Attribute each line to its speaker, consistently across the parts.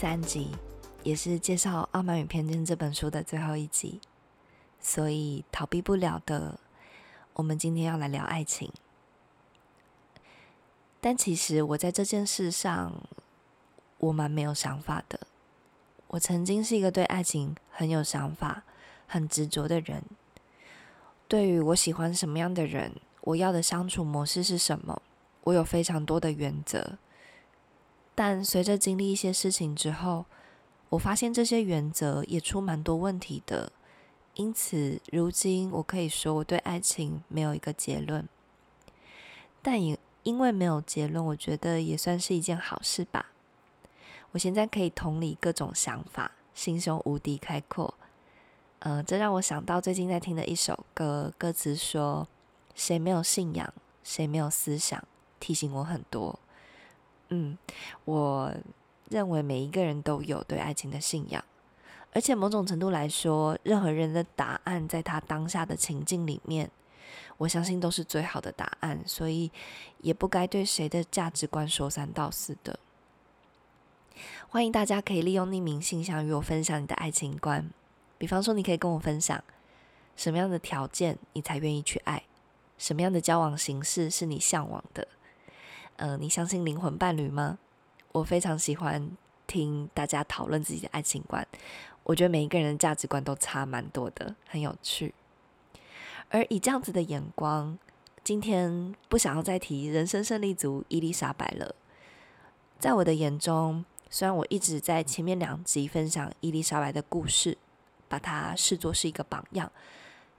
Speaker 1: 三集，也是介绍《傲慢与偏见》这本书的最后一集，所以逃避不了的，我们今天要来聊爱情。但其实我在这件事上，我蛮没有想法的。我曾经是一个对爱情很有想法、很执着的人。对于我喜欢什么样的人，我要的相处模式是什么，我有非常多的原则。但随着经历一些事情之后，我发现这些原则也出蛮多问题的。因此，如今我可以说我对爱情没有一个结论。但也因为没有结论，我觉得也算是一件好事吧。我现在可以同理各种想法，心胸无敌开阔。呃，这让我想到最近在听的一首歌，歌词说：“谁没有信仰，谁没有思想。”提醒我很多。嗯，我认为每一个人都有对爱情的信仰，而且某种程度来说，任何人的答案在他当下的情境里面，我相信都是最好的答案，所以也不该对谁的价值观说三道四的。欢迎大家可以利用匿名信箱与我分享你的爱情观，比方说，你可以跟我分享什么样的条件你才愿意去爱，什么样的交往形式是你向往的。呃，你相信灵魂伴侣吗？我非常喜欢听大家讨论自己的爱情观。我觉得每一个人的价值观都差蛮多的，很有趣。而以这样子的眼光，今天不想要再提人生胜利组伊丽莎白了。在我的眼中，虽然我一直在前面两集分享伊丽莎白的故事，把它视作是一个榜样，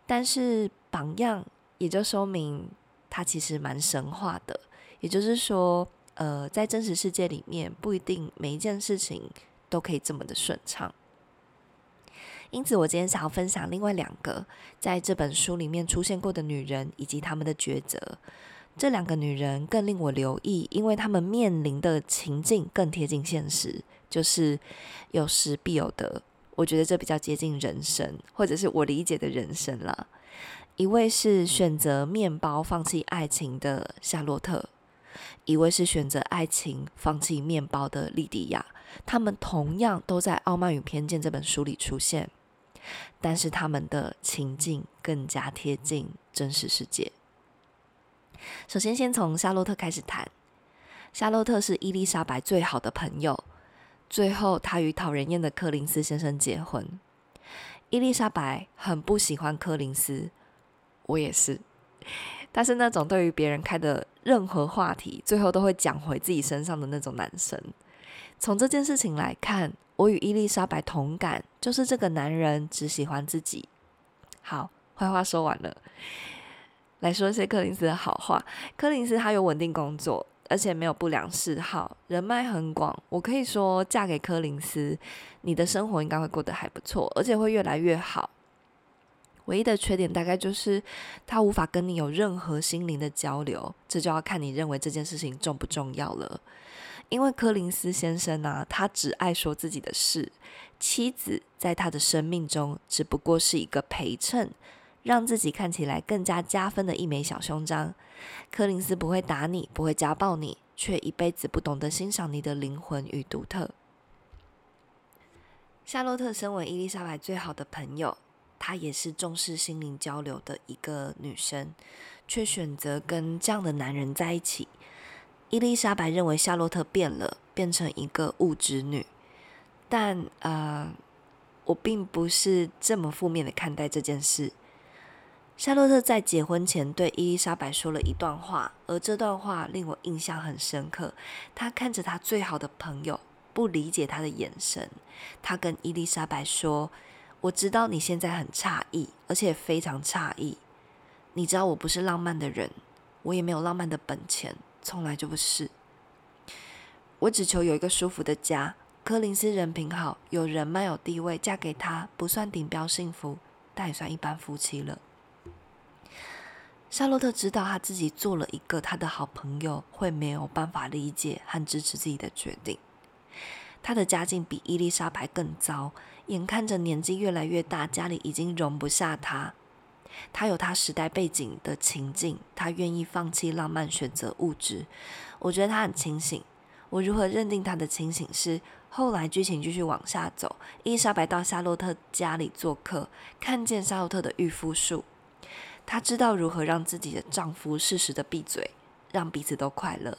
Speaker 1: 但是榜样也就说明它其实蛮神话的。也就是说，呃，在真实世界里面，不一定每一件事情都可以这么的顺畅。因此，我今天想要分享另外两个在这本书里面出现过的女人以及她们的抉择。这两个女人更令我留意，因为她们面临的情境更贴近现实，就是有失必有得。我觉得这比较接近人生，或者是我理解的人生了。一位是选择面包放弃爱情的夏洛特。一位是选择爱情放弃面包的莉迪亚，他们同样都在《傲慢与偏见》这本书里出现，但是他们的情境更加贴近真实世界。首先，先从夏洛特开始谈。夏洛特是伊丽莎白最好的朋友，最后她与讨人厌的柯林斯先生结婚。伊丽莎白很不喜欢柯林斯，我也是。他是那种对于别人开的任何话题，最后都会讲回自己身上的那种男生。从这件事情来看，我与伊丽莎白同感，就是这个男人只喜欢自己。好，坏话说完了，来说一些柯林斯的好话。柯林斯他有稳定工作，而且没有不良嗜好，人脉很广。我可以说，嫁给柯林斯，你的生活应该会过得还不错，而且会越来越好。唯一的缺点大概就是他无法跟你有任何心灵的交流，这就要看你认为这件事情重不重要了。因为柯林斯先生呢，他只爱说自己的事，妻子在他的生命中只不过是一个陪衬，让自己看起来更加加分的一枚小胸章。柯林斯不会打你，不会家暴你，却一辈子不懂得欣赏你的灵魂与独特。夏洛特身为伊丽莎白最好的朋友。她也是重视心灵交流的一个女生，却选择跟这样的男人在一起。伊丽莎白认为夏洛特变了，变成一个物质女。但呃，我并不是这么负面的看待这件事。夏洛特在结婚前对伊丽莎白说了一段话，而这段话令我印象很深刻。他看着他最好的朋友。不理解他的眼神。他跟伊丽莎白说：“我知道你现在很诧异，而且非常诧异。你知道我不是浪漫的人，我也没有浪漫的本钱，从来就不是。我只求有一个舒服的家。柯林斯人品好，有人脉有地位，嫁给他不算顶标幸福，但也算一般夫妻了。”夏洛特知道他自己做了一个他的好朋友会没有办法理解和支持自己的决定。他的家境比伊丽莎白更糟，眼看着年纪越来越大，家里已经容不下他。他有他时代背景的情境，他愿意放弃浪漫，选择物质。我觉得他很清醒。我如何认定他的清醒？是后来剧情继续往下走，伊丽莎白到夏洛特家里做客，看见夏洛特的御夫术。她知道如何让自己的丈夫适时的闭嘴，让彼此都快乐。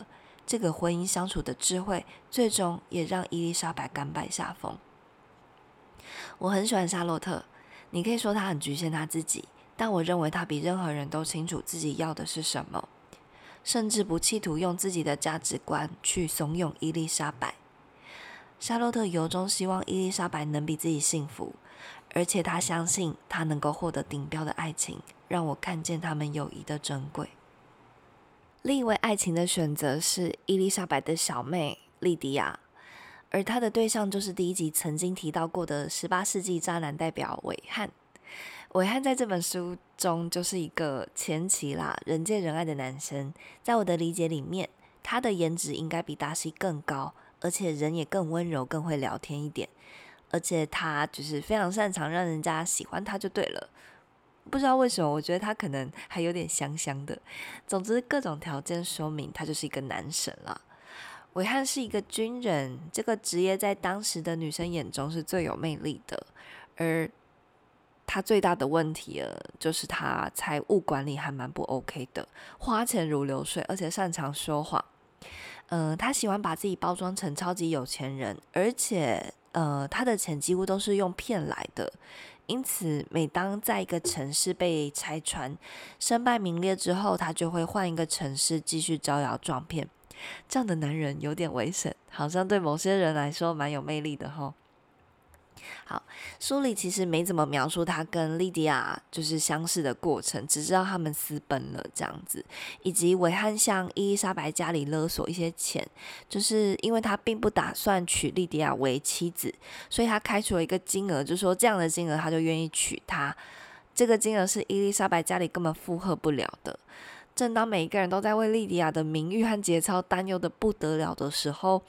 Speaker 1: 这个婚姻相处的智慧，最终也让伊丽莎白甘拜下风。我很喜欢夏洛特，你可以说他很局限他自己，但我认为他比任何人都清楚自己要的是什么，甚至不企图用自己的价值观去怂恿伊丽莎白。夏洛特由衷希望伊丽莎白能比自己幸福。而且他相信他能够获得顶标的爱情，让我看见他们友谊的珍贵。另一位爱情的选择是伊丽莎白的小妹莉迪亚，而她的对象就是第一集曾经提到过的十八世纪渣男代表韦翰。韦翰在这本书中就是一个前期啦，人见人爱的男生。在我的理解里面，他的颜值应该比达西更高，而且人也更温柔，更会聊天一点。而且他就是非常擅长让人家喜欢他就对了，不知道为什么，我觉得他可能还有点香香的。总之，各种条件说明他就是一个男神了。韦翰是一个军人，这个职业在当时的女生眼中是最有魅力的。而他最大的问题呃，就是他财务管理还蛮不 OK 的，花钱如流水，而且擅长说谎。嗯，他喜欢把自己包装成超级有钱人，而且。呃，他的钱几乎都是用骗来的，因此每当在一个城市被拆穿、身败名裂之后，他就会换一个城市继续招摇撞骗。这样的男人有点危险，好像对某些人来说蛮有魅力的哈。好，书里其实没怎么描述他跟莉迪亚就是相识的过程，只知道他们私奔了这样子，以及维汉向伊丽莎白家里勒索一些钱，就是因为他并不打算娶莉迪亚为妻子，所以他开出了一个金额，就说这样的金额他就愿意娶她。这个金额是伊丽莎白家里根本负荷不了的。正当每一个人都在为莉迪亚的名誉和节操担忧的不得了的时候，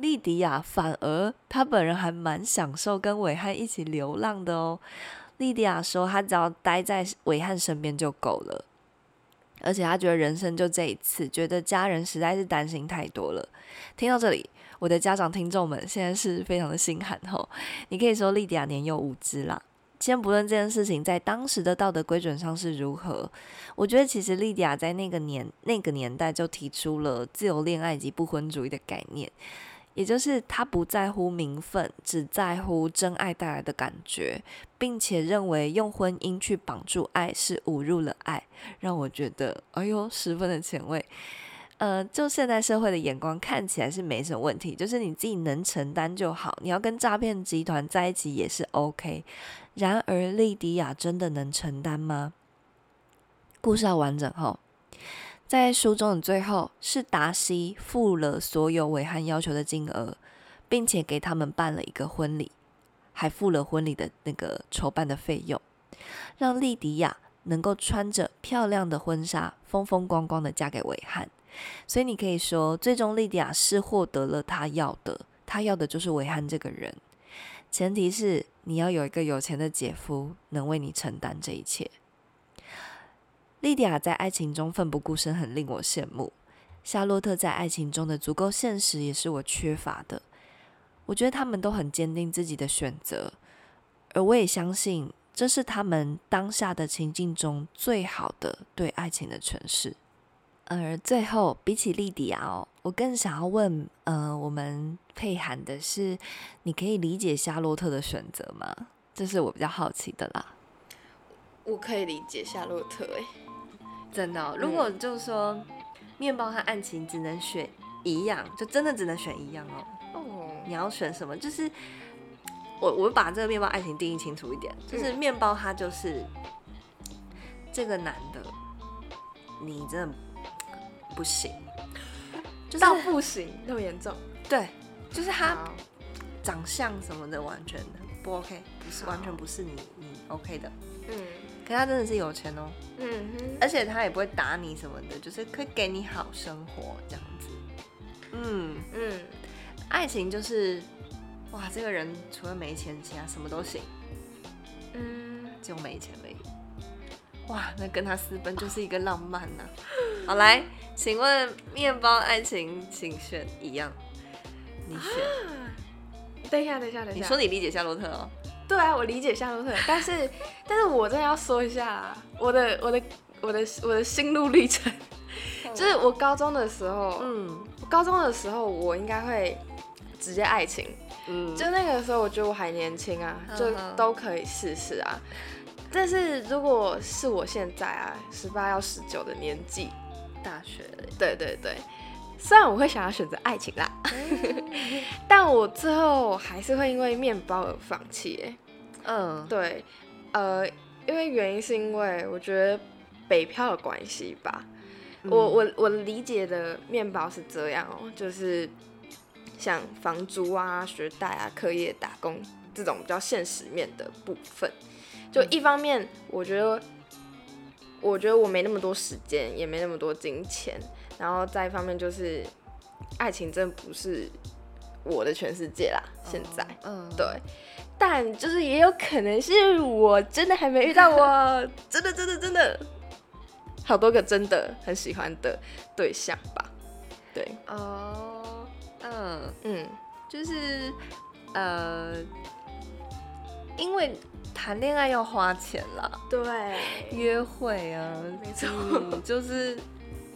Speaker 1: 莉迪亚反而，她本人还蛮享受跟伟汉一起流浪的哦。莉迪亚说，她只要待在伟汉身边就够了，而且她觉得人生就这一次，觉得家人实在是担心太多了。听到这里，我的家长听众们现在是非常的心寒吼。你可以说莉迪亚年幼无知啦。先不论这件事情在当时的道德规准上是如何，我觉得其实莉迪亚在那个年那个年代就提出了自由恋爱及不婚主义的概念。也就是他不在乎名分，只在乎真爱带来的感觉，并且认为用婚姻去绑住爱是侮辱了爱，让我觉得哎呦十分的前卫。呃，就现代社会的眼光看起来是没什么问题，就是你自己能承担就好。你要跟诈骗集团在一起也是 OK。然而，莉迪亚真的能承担吗？故事要完整后。在书中的最后，是达西付了所有韦汉要求的金额，并且给他们办了一个婚礼，还付了婚礼的那个筹办的费用，让莉迪亚能够穿着漂亮的婚纱，风风光光的嫁给韦汉。所以你可以说，最终莉迪亚是获得了她要的，她要的就是韦汉这个人。前提是你要有一个有钱的姐夫，能为你承担这一切。莉迪亚在爱情中奋不顾身，很令我羡慕。夏洛特在爱情中的足够现实，也是我缺乏的。我觉得他们都很坚定自己的选择，而我也相信这是他们当下的情境中最好的对爱情的诠释。而最后，比起莉迪亚哦，我更想要问，呃，我们佩涵的是，你可以理解夏洛特的选择吗？这是我比较好奇的啦。
Speaker 2: 我可以理解夏洛特，哎。
Speaker 1: 真的，如果就说面包和爱情只能选一样，就真的只能选一样哦。
Speaker 2: 哦，
Speaker 1: 你要选什么？就是我我把这个面包爱情定义清楚一点，就是面包它就是这个男的，你真的不行，就是
Speaker 2: 到不行那么严重，
Speaker 1: 对，就是他长相什么的完全不 OK，不是完全不是你你 OK 的。
Speaker 2: 嗯
Speaker 1: 可他真的是有钱哦，
Speaker 2: 嗯哼，
Speaker 1: 而且他也不会打你什么的，就是可以给你好生活这样子。嗯，
Speaker 2: 嗯。
Speaker 1: 爱情就是，哇，这个人除了没钱，其他什么都行，
Speaker 2: 嗯，
Speaker 1: 只有没钱而已。哇，那跟他私奔就是一个浪漫呐、好，来，请问面包爱情，请选一样，你选。
Speaker 2: 等一下等一下等一下，
Speaker 1: 你说你理解夏洛特哦？
Speaker 2: 对啊，我理解夏洛特，但是但是我真的要说一下啊我的我的我的我的心路历程，就是我高中的时候，
Speaker 1: 嗯
Speaker 2: 我高中的时候我应该会直接爱情，
Speaker 1: 嗯，
Speaker 2: 就那个时候我觉得我还年轻啊，就都可以试试啊。但是如果是我现在啊，十八要十九的年纪，
Speaker 1: 大学了
Speaker 2: 对对对，虽然我会想要选择爱情啦，但我最后还是会因为面包而放弃、欸。
Speaker 1: 嗯，
Speaker 2: 对，呃，因为原因是因为我觉得北漂的关系吧。
Speaker 1: 嗯
Speaker 2: 我我我理解的面包是这样哦、就是像房租啊、学贷啊、课业、打工这种比较现实面的部分。就一方面，我觉得，我觉得我没那么多时间，也没那么多金钱，然后再一方面就是，爱情真的不是我的全世界啦。现在，
Speaker 1: 嗯，
Speaker 2: 对，但就是也有可能是我真的还没遇到我 真的真的真的。好多个真的很喜欢的对象吧。对，
Speaker 1: 哦，嗯，
Speaker 2: 嗯，
Speaker 1: 就是呃，因为谈恋爱要花钱啦，
Speaker 2: 对，
Speaker 1: 约会啊，
Speaker 2: 没错。
Speaker 1: 嗯就是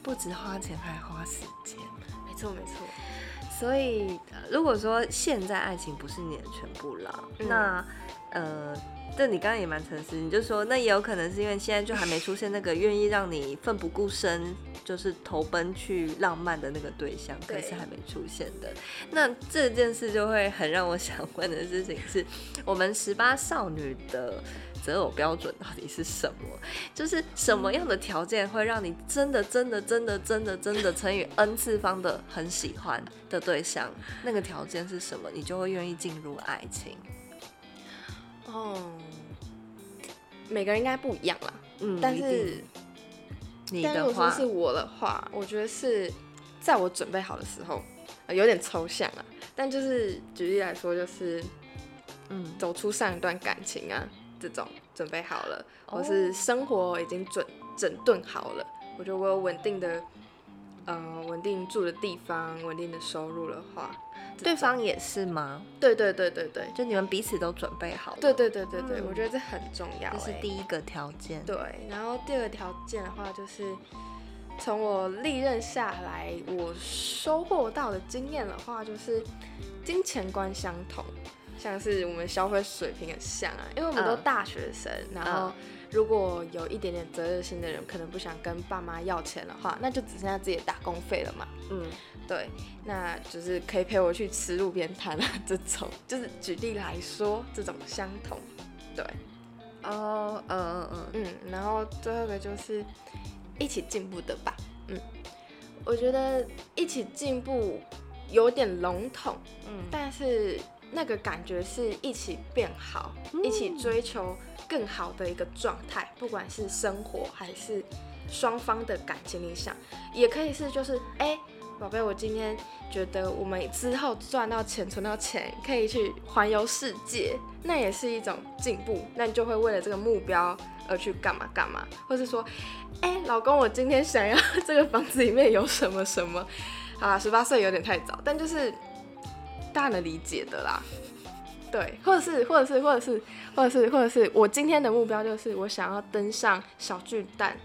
Speaker 1: 不止花钱，还花时间。
Speaker 2: 没错没错，
Speaker 1: 所以，呃如果说现在爱情不是你的全部啦，
Speaker 2: 嗯
Speaker 1: 那呃，这你刚刚也蛮诚实，你就说那也有可能是因为现在就还没出现那个愿意让你奋不顾身，就是投奔去浪漫的那个对象，可是还没出现的。那这件事就会很让我想问的事情是，我们十八少女的。择偶标准到底是什么？就是什么样的条件会让你真的、真的、真的、真的、真的乘以 n 次方的很喜欢的对象？那个条件是什么？你就会愿意进入爱情。
Speaker 2: 哦，每个人应该不一样啦，
Speaker 1: 嗯
Speaker 2: 但是
Speaker 1: 你
Speaker 2: 但如果说
Speaker 1: 的话，
Speaker 2: 是我的话，我觉得是在我准备好的时候，有点抽象啊，但就是举例来说，就是
Speaker 1: 嗯，
Speaker 2: 走出上一段感情啊，这种准备好了，
Speaker 1: 哦。
Speaker 2: 或是生活已经准整顿好了，我觉得我有稳定的，呃，稳定住的地方，稳定的收入的话，
Speaker 1: 对，方也是吗？
Speaker 2: 对对对对对，
Speaker 1: 就你们彼此都准备好了，
Speaker 2: 对对对对对，
Speaker 1: 嗯。
Speaker 2: 我觉得这很重要、
Speaker 1: 这是
Speaker 2: 欸。
Speaker 1: 第一个条件。
Speaker 2: 对，然后第二个条件的话，就是从我历任下来，我收获到的经验的话，就是金钱观相同，像是我们消费水平很像啊，因为我们都
Speaker 1: 嗯
Speaker 2: 大学生，然后
Speaker 1: 嗯
Speaker 2: 如果有一点点责任心的人，可能不想跟爸妈要钱的话，那就只剩下自己的打工费了嘛。
Speaker 1: 嗯，
Speaker 2: 对，那就是可以陪我去吃路边摊啊，这种就是举例来说，这种相同，对。
Speaker 1: 哦，嗯嗯嗯，
Speaker 2: 嗯，然后最后一个就是一起进步的吧。嗯，我觉得一起进步有点笼统，
Speaker 1: 嗯
Speaker 2: 但是那个感觉是一起变好，一起追求更好的一个状态，不管是生活还是双方的感情理想，也可以是就是哎。宝贝，我今天觉得我们之后赚到钱、存到钱，可以去环游世界，那也是一种进步。那你就会为了这个目标而去干嘛干嘛，或是说，哎、老公，我今天想要这个房子里面有什么什么。好啦，十八岁有点太早，但就是大家能理解的啦。对，或者是，或者是，或者是，或者是，或者是，我今天的目标就是我想要登上小巨蛋，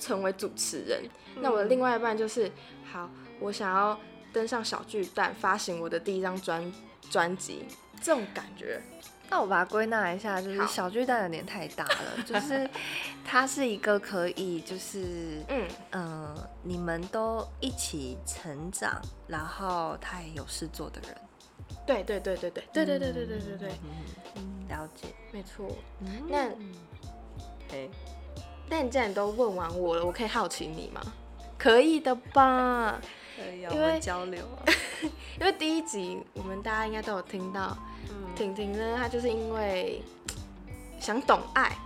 Speaker 2: 成为主持人。那我的另外一半就是，好，我想要登上小巨蛋，发行我的第一张专专辑，这种感觉。
Speaker 1: 那我把它归纳一下，就是小巨蛋有点太大了，就 是它是一个可以，就是
Speaker 2: 嗯，
Speaker 1: 嗯、你们都一起成长，然后他也有事做的人。
Speaker 2: 对对对对对对对对对对对对，
Speaker 1: 了解。
Speaker 2: 没错。那
Speaker 1: 哎，
Speaker 2: 那你既然都问完我了，我可以好奇你吗？可以的吧？
Speaker 1: 可以
Speaker 2: 因为
Speaker 1: 交流啊。
Speaker 2: 因为第一集我们大家应该都有听到，婷婷呢，她就是因为想懂爱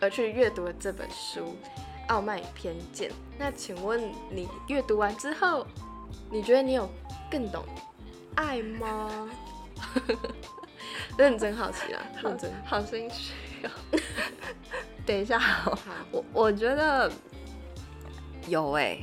Speaker 2: 而去阅读了这本书《傲慢与偏见》。那请问你阅读完之后，你觉得你有更懂爱吗？认真好奇啊，认真。
Speaker 1: 好心虚哦。等一下，
Speaker 2: 好，
Speaker 1: 我我觉得有哎、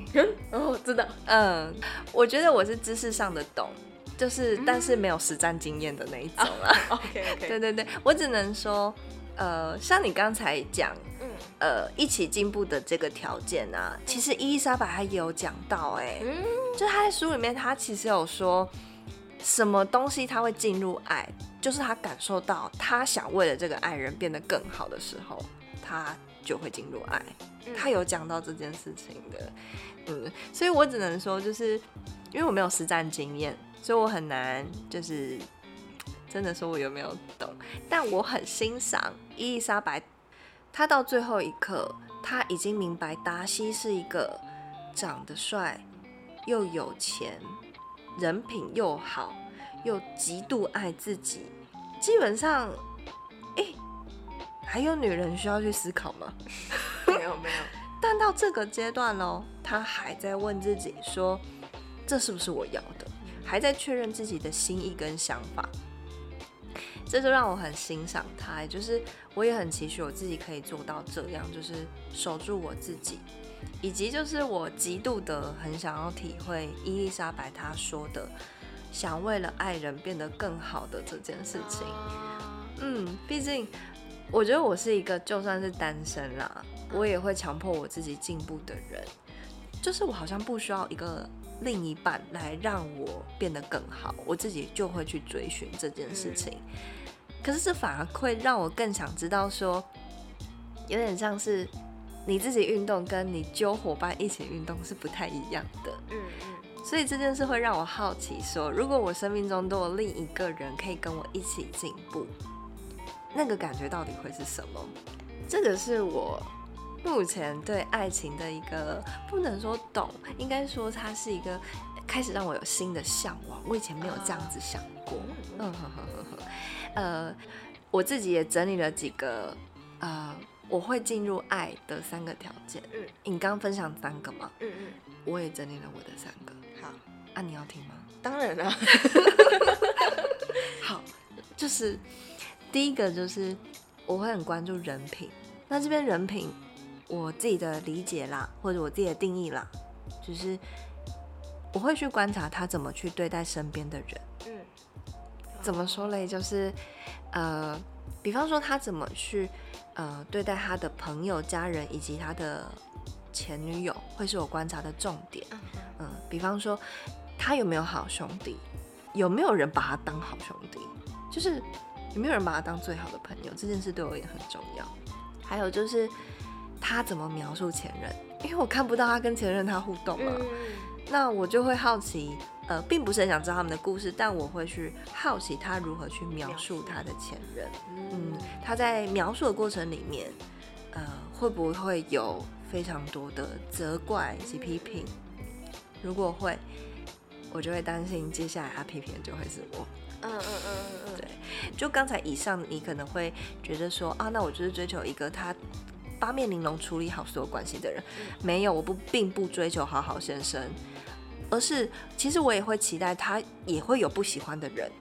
Speaker 2: 哦，知道。
Speaker 1: 嗯，我觉得我是知识上的懂，就是但是没有实战经验的那一种啊。
Speaker 2: OK OK。
Speaker 1: 对对对，我只能说，呃，像你刚才讲，
Speaker 2: 嗯
Speaker 1: 呃，一起进步的这个条件啊，其实伊丽莎白她也有讲到、哎、
Speaker 2: 嗯
Speaker 1: 就她在书里面，她其实有说，什么东西他会进入爱，就是他感受到他想为了这个爱人变得更好的时候，他就会进入爱。他有讲到这件事情的，嗯，所以我只能说，就是因为我没有实战经验，所以我很难就是真的说我有没有懂，但我很欣赏伊丽莎白，她到最后一刻，她已经明白达西是一个长得帅又有钱，人品又好，又极度爱自己，基本上，哎、还有女人需要去思考吗？
Speaker 2: 没 有没有。
Speaker 1: 但到这个阶段喽，他还在问自己说：“这是不是我要的？”还在确认自己的心意跟想法，这就让我很欣赏他。就是我也很期许我自己可以做到这样，就是守住我自己，以及就是我极度的很想要体会伊丽莎白她说的，想为了爱人变得更好的这件事情。嗯，毕竟我觉得我是一个就算是单身啦，我也会强迫我自己进步的人。就是我好像不需要一个另一半来让我变得更好，我自己就会去追寻这件事情。可是这反而会让我更想知道说，有点像是你自己运动跟你揪伙伴一起运动是不太一样的。
Speaker 2: 嗯嗯。
Speaker 1: 所以这件事会让我好奇说，如果我生命中都有另一个人可以跟我一起进步，那个感觉到底会是什么？这个是我目前对爱情的一个不能说懂，应该说它是一个开始让我有新的向往。我以前没有这样子想过。嗯呵呵呵呵。呃，我自己也整理了几个呃我会进入爱的三个条件。
Speaker 2: 嗯
Speaker 1: 你刚刚分享三个吗？
Speaker 2: 嗯嗯。
Speaker 1: 我也整理了我的三个。
Speaker 2: 好，
Speaker 1: 啊，你要听吗？
Speaker 2: 当然了。
Speaker 1: 好，就是第一个就是我会很关注人品。那这边人品，我自己的理解啦，或者我自己的定义啦，就是我会去观察他怎么去对待身边的人。
Speaker 2: 嗯。
Speaker 1: 怎么说嘞？就是呃，比方说他怎么去呃对待他的朋友、家人以及他的前女友，会是我观察的重点。
Speaker 2: 嗯
Speaker 1: 嗯，比方说他有没有好兄弟，有没有人把他当好兄弟，就是有没有人把他当最好的朋友，这件事对我也很重要。还有就是他怎么描述前任，因为我看不到他跟前任他互动嘛，
Speaker 2: 嗯
Speaker 1: 那我就会好奇，呃，并不是很想知道他们的故事，但我会去好奇他如何去描述他的前任。嗯，他在描述的过程里面，呃，会不会有非常多的责怪以及批评？如果会，我就会担心接下来他批评的就会是我。
Speaker 2: 嗯嗯嗯嗯嗯，
Speaker 1: 对就刚才以上，你可能会觉得说啊，那我就是追求一个他八面玲珑、处理好所有关系的人。没有，我不并不追求好好先生，而是其实我也会期待他也会有不喜欢的人，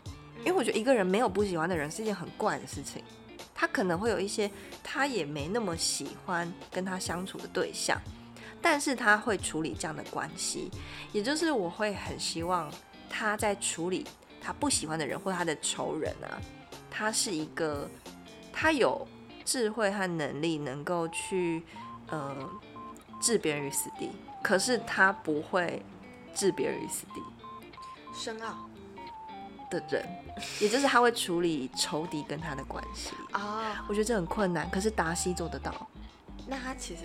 Speaker 1: 因为我觉得一个人没有不喜欢的人是一件很怪的事情。他可能会有一些他也没那么喜欢跟他相处的对象，但是他会处理这样的关系，也就是我会很希望他在处理他不喜欢的人或他的仇人啊，他是一个他有智慧和能力能够去呃置别人于死地，可是他不会置别人于死地
Speaker 2: 深奥
Speaker 1: 的人，也就是他会处理仇敌跟他的关系。
Speaker 2: 啊，
Speaker 1: 我觉得这很困难，可是达西做得到。
Speaker 2: 那他其实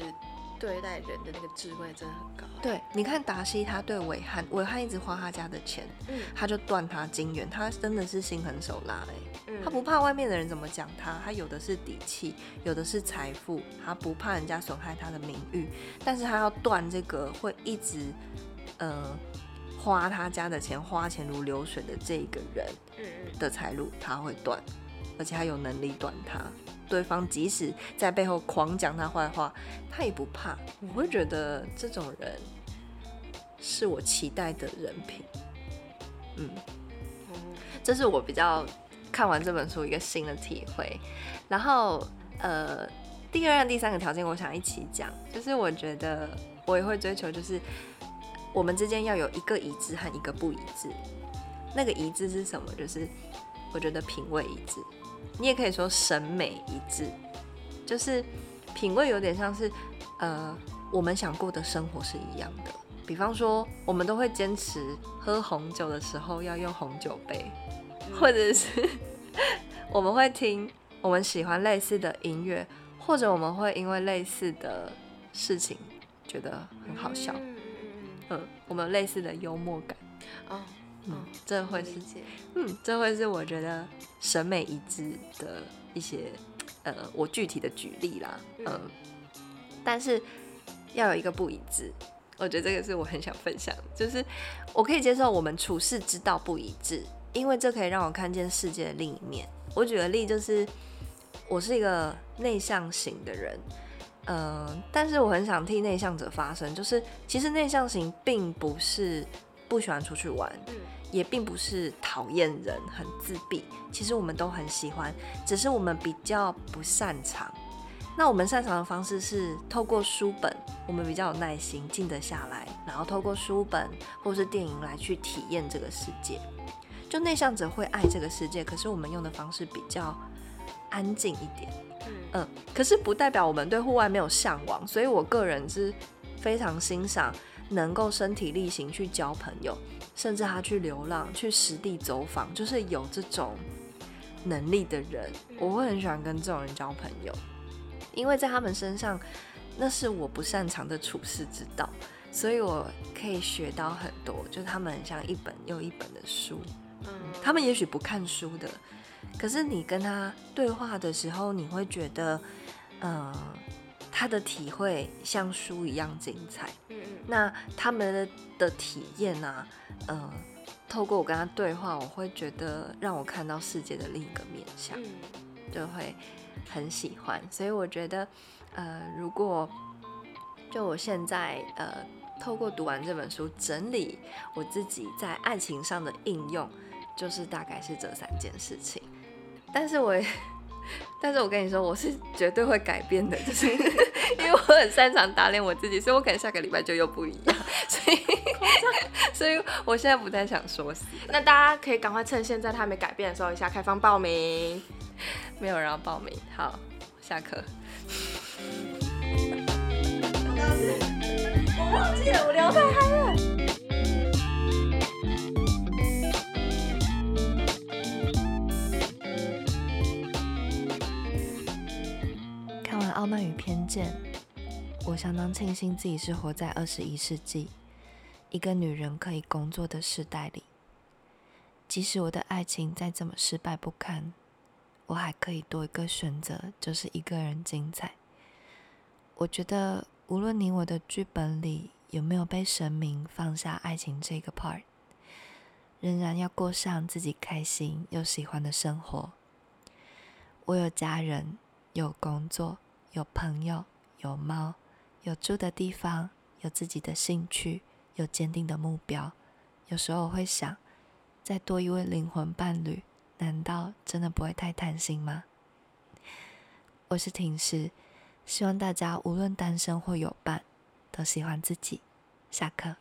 Speaker 2: 对待人的那个智慧真的很高。
Speaker 1: 对，你看达西他对伟汉，伟汉一直花他家的钱，
Speaker 2: 嗯
Speaker 1: 他就断他金元，他真的是心狠手辣哎、
Speaker 2: 嗯
Speaker 1: 他不怕外面的人怎么讲他，他有的是底气，有的是财富，他不怕人家损害他的名誉，但是他要断这个会一直呃花他家的钱，花钱如流水的这个人
Speaker 2: 嗯嗯
Speaker 1: 的财路，他会断，而且他有能力断他。对方即使在背后狂讲他坏话，他也不怕。我会觉得这种人是我期待的人品。嗯，
Speaker 2: 嗯
Speaker 1: 这是我比较看完这本书一个新的体会。然后呃，第二和第三个条件，我想一起讲，就是我觉得我也会追求，就是我们之间要有一个一致和一个不一致。那个一致是什么？就是我觉得品味一致，你也可以说审美一致，就是品味有点像是呃，我们想过的生活是一样的。比方说，我们都会坚持喝红酒的时候要用红酒杯，或者是 我们会听我们喜欢类似的音乐，或者我们会因为类似的事情觉得很好笑。
Speaker 2: 嗯
Speaker 1: 我们类似的幽默感。
Speaker 2: 嗯哦，
Speaker 1: 嗯，这会是。嗯，这会是我觉得审美一致的一些呃，我具体的举例啦。嗯，
Speaker 2: 嗯
Speaker 1: 但是要有一个不一致，我觉得这个是我很想分享，就是我可以接受我们处事之道不一致，因为这可以让我看见世界的另一面。我举个例，就是我是一个内向型的人。嗯、但是我很想替内向者发声，就是其实内向型并不是不喜欢出去玩，
Speaker 2: 嗯
Speaker 1: 也并不是讨厌人、很自闭，其实我们都很喜欢，只是我们比较不擅长。那我们擅长的方式是透过书本，我们比较有耐心，静得下来，然后透过书本或是电影来去体验这个世界。就内向者会爱这个世界，可是我们用的方式比较安静一点。
Speaker 2: 嗯。
Speaker 1: 嗯，可是不代表我们对户外没有向往，所以我个人是非常欣赏能够身体力行去交朋友，甚至他去流浪、去实地走访，就是有这种能力的人，我会很喜欢跟这种人交朋友，因为在他们身上，那是我不擅长的处世之道，所以我可以学到很多，就是他们很像一本又一本的书，
Speaker 2: 嗯。
Speaker 1: 他们也许不看书的，可是你跟他对话的时候，你会觉得，呃，他的体会像书一样精彩。
Speaker 2: 嗯嗯
Speaker 1: 那他们的的体验呢、呃，透过我跟他对话，我会觉得让我看到世界的另一个面向，
Speaker 2: 嗯
Speaker 1: 就会很喜欢。所以我觉得，呃，如果就我现在呃，透过读完这本书，整理我自己在爱情上的应用，就是大概是这三件事情。但是我也，但是我跟你说，我是绝对会改变的，就是 因为我很擅长打脸我自己，所以我可能下个礼拜就又不一样，所以，所以我现在不太想说死，
Speaker 2: 那大家可以赶快趁现在他还没改变的时候，一下开放报名。
Speaker 1: 没有人要报名。好，下课。我忘记了，我聊太嗨了。傲慢与偏见》，我相当庆幸自己是活在二十一世纪，一个女人可以工作的时代里。即使我的爱情再怎么失败不堪，我还可以多一个选择，就是一个人精彩。我觉得，无论你我的剧本里有没有被神明放下爱情这个 part，仍然要过上自己开心又喜欢的生活。我有家人，有工作，有朋友，有猫，有住的地方，有自己的兴趣，有坚定的目标。有时候我会想，再多一位灵魂伴侣，难道真的不会太贪心吗？我是婷师，希望大家无论单身或有伴，都喜欢自己。下课。